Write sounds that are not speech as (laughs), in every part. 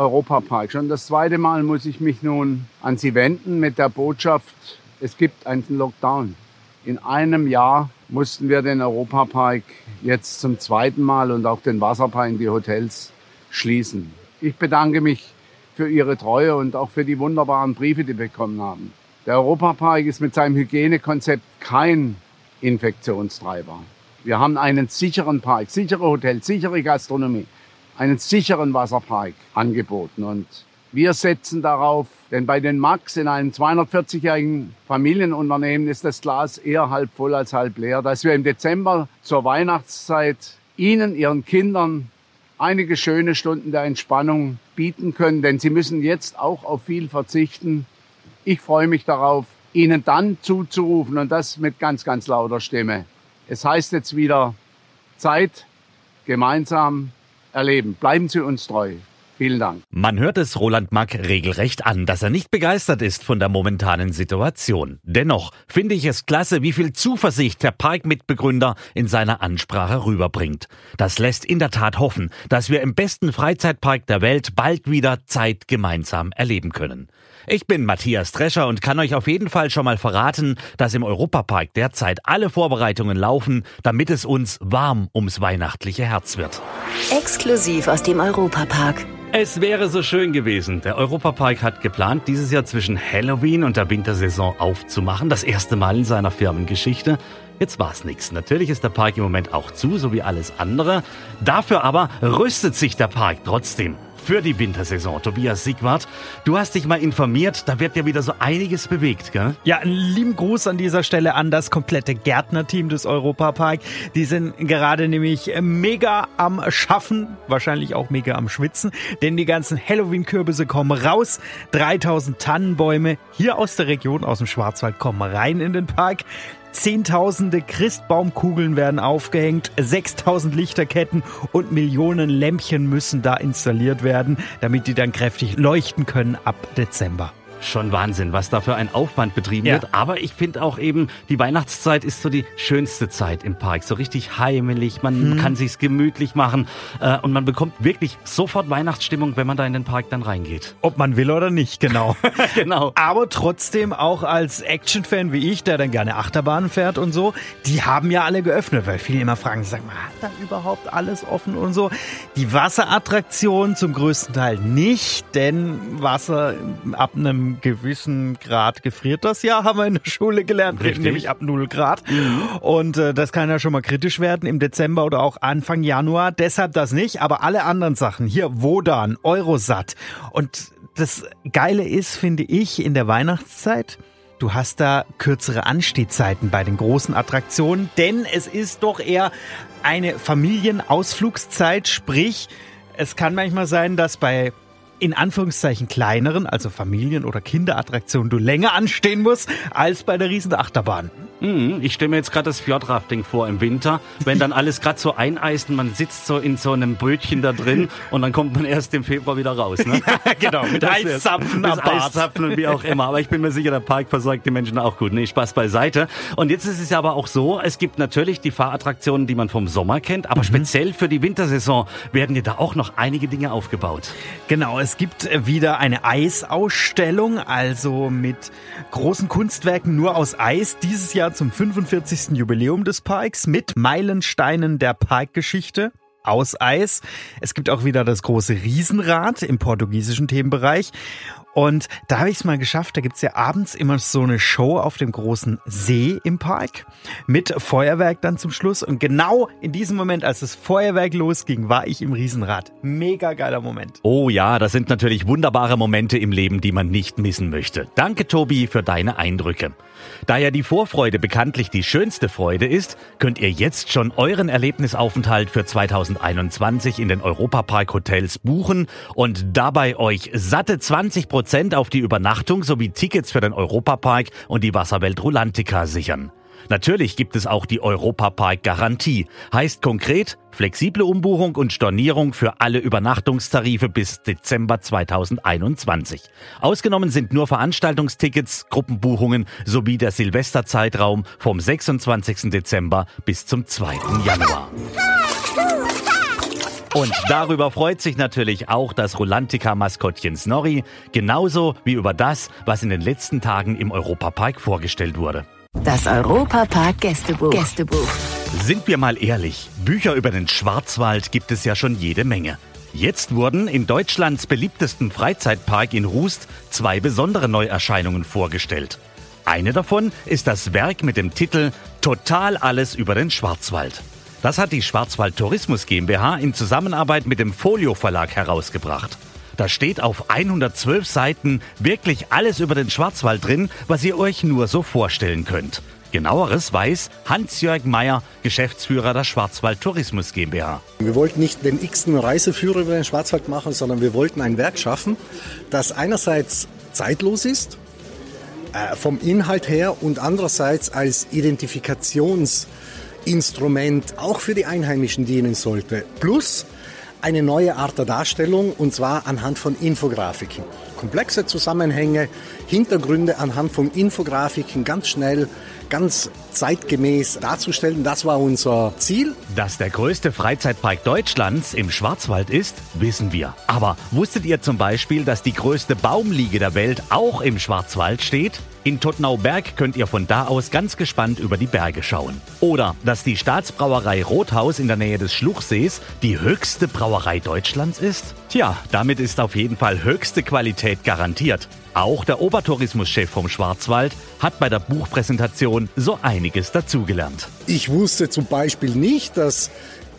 Europapark, schon das zweite Mal muss ich mich nun an Sie wenden mit der Botschaft, es gibt einen Lockdown. In einem Jahr mussten wir den Europapark jetzt zum zweiten Mal und auch den Wasserpark in die Hotels schließen. Ich bedanke mich für Ihre Treue und auch für die wunderbaren Briefe, die wir bekommen haben. Der Europapark ist mit seinem Hygienekonzept kein Infektionstreiber. Wir haben einen sicheren Park, sichere Hotels, sichere Gastronomie einen sicheren Wasserpark angeboten. Und wir setzen darauf, denn bei den Max in einem 240-jährigen Familienunternehmen ist das Glas eher halb voll als halb leer, dass wir im Dezember zur Weihnachtszeit Ihnen, Ihren Kindern einige schöne Stunden der Entspannung bieten können, denn Sie müssen jetzt auch auf viel verzichten. Ich freue mich darauf, Ihnen dann zuzurufen und das mit ganz, ganz lauter Stimme. Es heißt jetzt wieder Zeit gemeinsam erleben. Bleiben Sie uns treu. Vielen Dank. Man hört es Roland Mack regelrecht an, dass er nicht begeistert ist von der momentanen Situation. Dennoch finde ich es klasse, wie viel Zuversicht der Parkmitbegründer in seiner Ansprache rüberbringt. Das lässt in der Tat hoffen, dass wir im besten Freizeitpark der Welt bald wieder Zeit gemeinsam erleben können. Ich bin Matthias Drescher und kann euch auf jeden Fall schon mal verraten, dass im Europapark derzeit alle Vorbereitungen laufen, damit es uns warm ums weihnachtliche Herz wird. Exklusiv aus dem Europapark. Es wäre so schön gewesen. Der Europapark hat geplant, dieses Jahr zwischen Halloween und der Wintersaison aufzumachen. Das erste Mal in seiner Firmengeschichte. Jetzt war's nichts. Natürlich ist der Park im Moment auch zu, so wie alles andere. Dafür aber rüstet sich der Park trotzdem für die Wintersaison. Tobias Siegwart, du hast dich mal informiert, da wird ja wieder so einiges bewegt, gell? Ja, einen lieben Gruß an dieser Stelle an das komplette Gärtnerteam des Europapark. Die sind gerade nämlich mega am Schaffen, wahrscheinlich auch mega am Schwitzen, denn die ganzen Halloween-Kürbisse kommen raus. 3000 Tannenbäume hier aus der Region, aus dem Schwarzwald, kommen rein in den Park. Zehntausende Christbaumkugeln werden aufgehängt, 6000 Lichterketten und Millionen Lämpchen müssen da installiert werden, damit die dann kräftig leuchten können ab Dezember. Schon Wahnsinn, was da für ein Aufwand betrieben Ja. wird. Aber ich finde auch eben, die Weihnachtszeit ist so die schönste Zeit im Park. So richtig heimelig, man kann sich's gemütlich machen äh, und man bekommt wirklich sofort Weihnachtsstimmung, wenn man da in den Park dann reingeht. Ob man will oder nicht, genau. (laughs) genau. Aber trotzdem auch als Action-Fan wie ich, der dann gerne Achterbahnen fährt und so, die haben ja alle geöffnet, weil viele immer fragen, sag mal, hat dann überhaupt alles offen und so? Die Wasserattraktion zum größten Teil nicht, denn Wasser ab einem gewissen Grad gefriert das ja, haben wir in der Schule gelernt, Richtig. nämlich ab 0 Grad. Und äh, das kann ja schon mal kritisch werden im Dezember oder auch Anfang Januar. Deshalb das nicht, aber alle anderen Sachen, hier Wodan, Eurosat und das Geile ist, finde ich, in der Weihnachtszeit, du hast da kürzere Anstehzeiten bei den großen Attraktionen, denn es ist doch eher eine Familienausflugszeit, sprich, es kann manchmal sein, dass bei in Anführungszeichen kleineren, also Familien- oder Kinderattraktionen, du länger anstehen musst, als bei der riesen Achterbahn. Mhm, ich stelle mir jetzt gerade das Fjordrafting vor im Winter, wenn dann alles gerade so eineist und man sitzt so in so einem Brötchen da drin (laughs) und dann kommt man erst im Februar wieder raus. Ne? (laughs) genau, mit Das. Eiszapfen Mit am Bart. Eiszapfen und wie auch immer. Aber ich bin mir sicher, der Park versorgt die Menschen auch gut. Nee, Spaß beiseite. Und jetzt ist es ja aber auch so, es gibt natürlich die Fahrattraktionen, die man vom Sommer kennt, Mhm. aber speziell für die Wintersaison werden ja da auch noch einige Dinge aufgebaut. Genau, es gibt äh, wieder eine Eisausstellung, also mit großen Kunstwerken nur aus Eis, dieses Jahr zum 45. Jubiläum des Parks mit Meilensteinen der Parkgeschichte. Aus Eis. Es gibt auch wieder das große Riesenrad im portugiesischen Themenbereich. Und da habe ich es mal geschafft. Da gibt's ja abends immer so eine Show auf dem großen See im Park mit Feuerwerk dann zum Schluss. Und genau in diesem Moment, als das Feuerwerk losging, war ich im Riesenrad. Mega geiler Moment. Oh ja, das sind natürlich wunderbare Momente im Leben, die man nicht missen möchte. Danke, Tobi, für deine Eindrücke. Da ja die Vorfreude bekanntlich die schönste Freude ist, könnt ihr jetzt schon euren Erlebnisaufenthalt für 2021 in den Europapark Hotels buchen und dabei euch satte 20 Prozent auf die Übernachtung sowie Tickets für den Europapark und die Wasserwelt Rulantica sichern. Natürlich gibt es auch die Europapark-Garantie. Heißt konkret, flexible Umbuchung und Stornierung für alle Übernachtungstarife bis Dezember 2021. Ausgenommen sind nur Veranstaltungstickets, Gruppenbuchungen sowie der Silvesterzeitraum vom 26. Dezember bis zum 2. Januar. Und darüber freut sich natürlich auch das Rulantica-Maskottchen Snorri, genauso wie über das, was in den letzten Tagen im Europapark vorgestellt wurde. Das Europapark Gästebuch. Gästebuch. Sind wir mal ehrlich, Bücher über den Schwarzwald gibt es ja schon jede Menge. Jetzt wurden in Deutschlands beliebtesten Freizeitpark in Rust zwei besondere Neuerscheinungen vorgestellt. Eine davon ist das Werk mit dem Titel Total alles über den Schwarzwald. Das hat die Schwarzwald Tourismus GmbH in Zusammenarbeit mit dem Folio Verlag herausgebracht. Da steht auf 112 Seiten wirklich alles über den Schwarzwald drin, was ihr euch nur so vorstellen könnt. Genaueres weiß Hans-Jörg Meyer, Geschäftsführer der Schwarzwald Tourismus GmbH. Wir wollten nicht den x-ten Reiseführer über den Schwarzwald machen, sondern wir wollten ein Werk schaffen, das einerseits zeitlos ist, äh, vom Inhalt her und andererseits als Identifikationsinstrument auch für die Einheimischen dienen sollte. Plus eine neue Art der Darstellung und zwar anhand von Infografiken. Komplexe Zusammenhänge, Hintergründe anhand von Infografiken ganz schnell, ganz zeitgemäß darzustellen. Das war unser Ziel. Dass der größte Freizeitpark Deutschlands im Schwarzwald ist, wissen wir. Aber wusstet ihr zum Beispiel, dass die größte Baumliege der Welt auch im Schwarzwald steht? In Tottnauberg könnt ihr von da aus ganz gespannt über die Berge schauen. Oder dass die Staatsbrauerei Rothaus in der Nähe des Schluchsees die höchste Brauerei Deutschlands ist? Tja, damit ist auf jeden Fall höchste Qualität garantiert. Auch der Obertourismuschef vom Schwarzwald hat bei der Buchpräsentation so einiges dazugelernt. Ich wusste zum Beispiel nicht, dass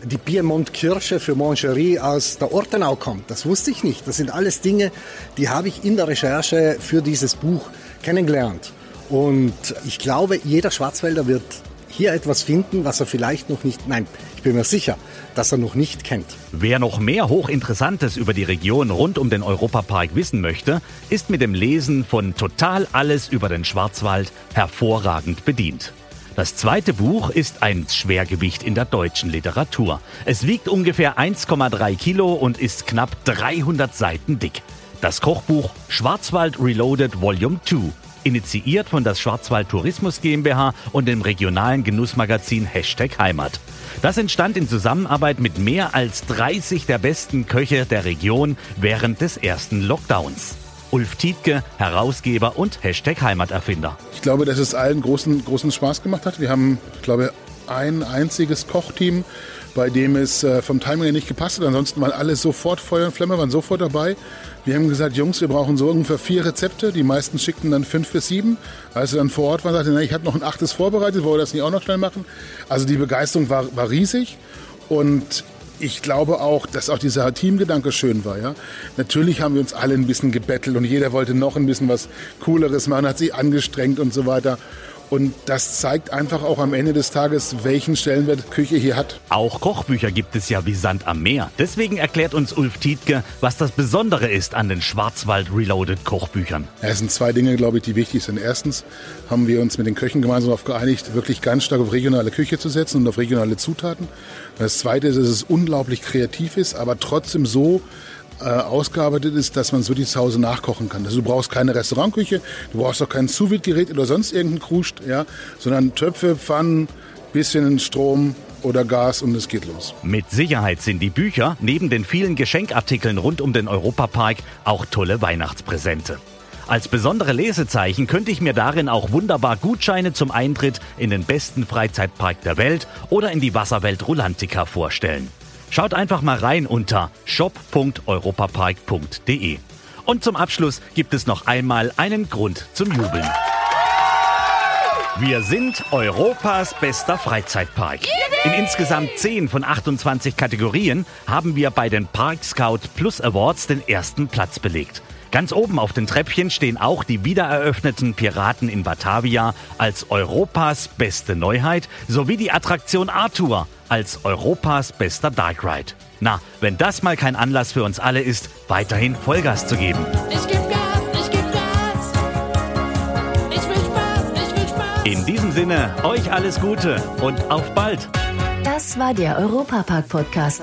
die Piemont-Kirsche für Moncherie aus der Ortenau kommt. Das wusste ich nicht. Das sind alles Dinge, die habe ich in der Recherche für dieses Buch kennengelernt. Und ich glaube, jeder Schwarzwälder wird hier etwas finden, was er vielleicht noch nicht, nein, ich bin mir sicher, dass er noch nicht kennt. Wer noch mehr Hochinteressantes über die Region rund um den Europapark wissen möchte, ist mit dem Lesen von Total alles über den Schwarzwald hervorragend bedient. Das zweite Buch ist ein Schwergewicht in der deutschen Literatur. Es wiegt ungefähr 1,3 Kilo und ist knapp 300 Seiten dick. Das Kochbuch Schwarzwald Reloaded Volume 2, initiiert von das Schwarzwald Tourismus GmbH und dem regionalen Genussmagazin Hashtag Heimat. Das entstand in Zusammenarbeit mit mehr als 30 der besten Köche der Region während des ersten Lockdowns. Ulf Tietke, Herausgeber und Hashtag Heimaterfinder. Ich glaube, dass es allen großen, großen Spaß gemacht hat. Wir haben, ich glaube, ein einziges Kochteam, bei dem es äh, vom Timing her nicht gepasst hat. Ansonsten waren alle sofort Feuer und Flamme, waren sofort dabei. Wir haben gesagt, Jungs, wir brauchen so ungefähr vier Rezepte. Die meisten schickten dann fünf bis sieben. Als wir dann vor Ort waren, sagten, ich habe noch ein achtes vorbereitet, wollen wir das nicht auch noch schnell machen? Also die Begeisterung war, war riesig. Und ich glaube auch, dass auch dieser Teamgedanke schön war. Ja? Natürlich haben wir uns alle ein bisschen gebettelt und jeder wollte noch ein bisschen was Cooleres machen, hat sich angestrengt und so weiter. Und das zeigt einfach auch am Ende des Tages, welchen Stellenwert Küche hier hat. Auch Kochbücher gibt es ja wie Sand am Meer. Deswegen erklärt uns Ulf Tietke, was das Besondere ist an den Schwarzwald Reloaded Kochbüchern. Ja, es sind zwei Dinge, glaube ich, die wichtig sind. Erstens haben wir uns mit den Köchen gemeinsam darauf geeinigt, wirklich ganz stark auf regionale Küche zu setzen und auf regionale Zutaten. Das Zweite ist, dass es unglaublich kreativ ist, aber trotzdem so äh, ausgearbeitet ist, dass man es wirklich zu Hause nachkochen kann. Also du brauchst keine Restaurantküche, du brauchst auch kein sous gerät oder sonst irgendein Kruscht, ja, sondern Töpfe, Pfannen, bisschen Strom, oder Gas und es geht los. Mit Sicherheit sind die Bücher neben den vielen Geschenkartikeln rund um den Europapark auch tolle Weihnachtspräsente. Als besondere Lesezeichen könnte ich mir darin auch wunderbar Gutscheine zum Eintritt in den besten Freizeitpark der Welt oder in die Wasserwelt Rulantica vorstellen. Schaut einfach mal rein unter shop.europapark.de. Und zum Abschluss gibt es noch einmal einen Grund zum Jubeln. Wir sind Europas bester Freizeitpark. In insgesamt 10 von 28 Kategorien haben wir bei den Park Scout Plus Awards den ersten Platz belegt. Ganz oben auf den Treppchen stehen auch die wiedereröffneten Piraten in Batavia als Europas beste Neuheit sowie die Attraktion Arthur als Europas bester Dark Ride. Na, wenn das mal kein Anlass für uns alle ist, weiterhin Vollgas zu geben. Ich geb Gas, ich geb Gas. Ich will Spaß, ich will Spaß. In diesem Sinne, euch alles Gute und auf bald. Das war der Europapark-Podcast.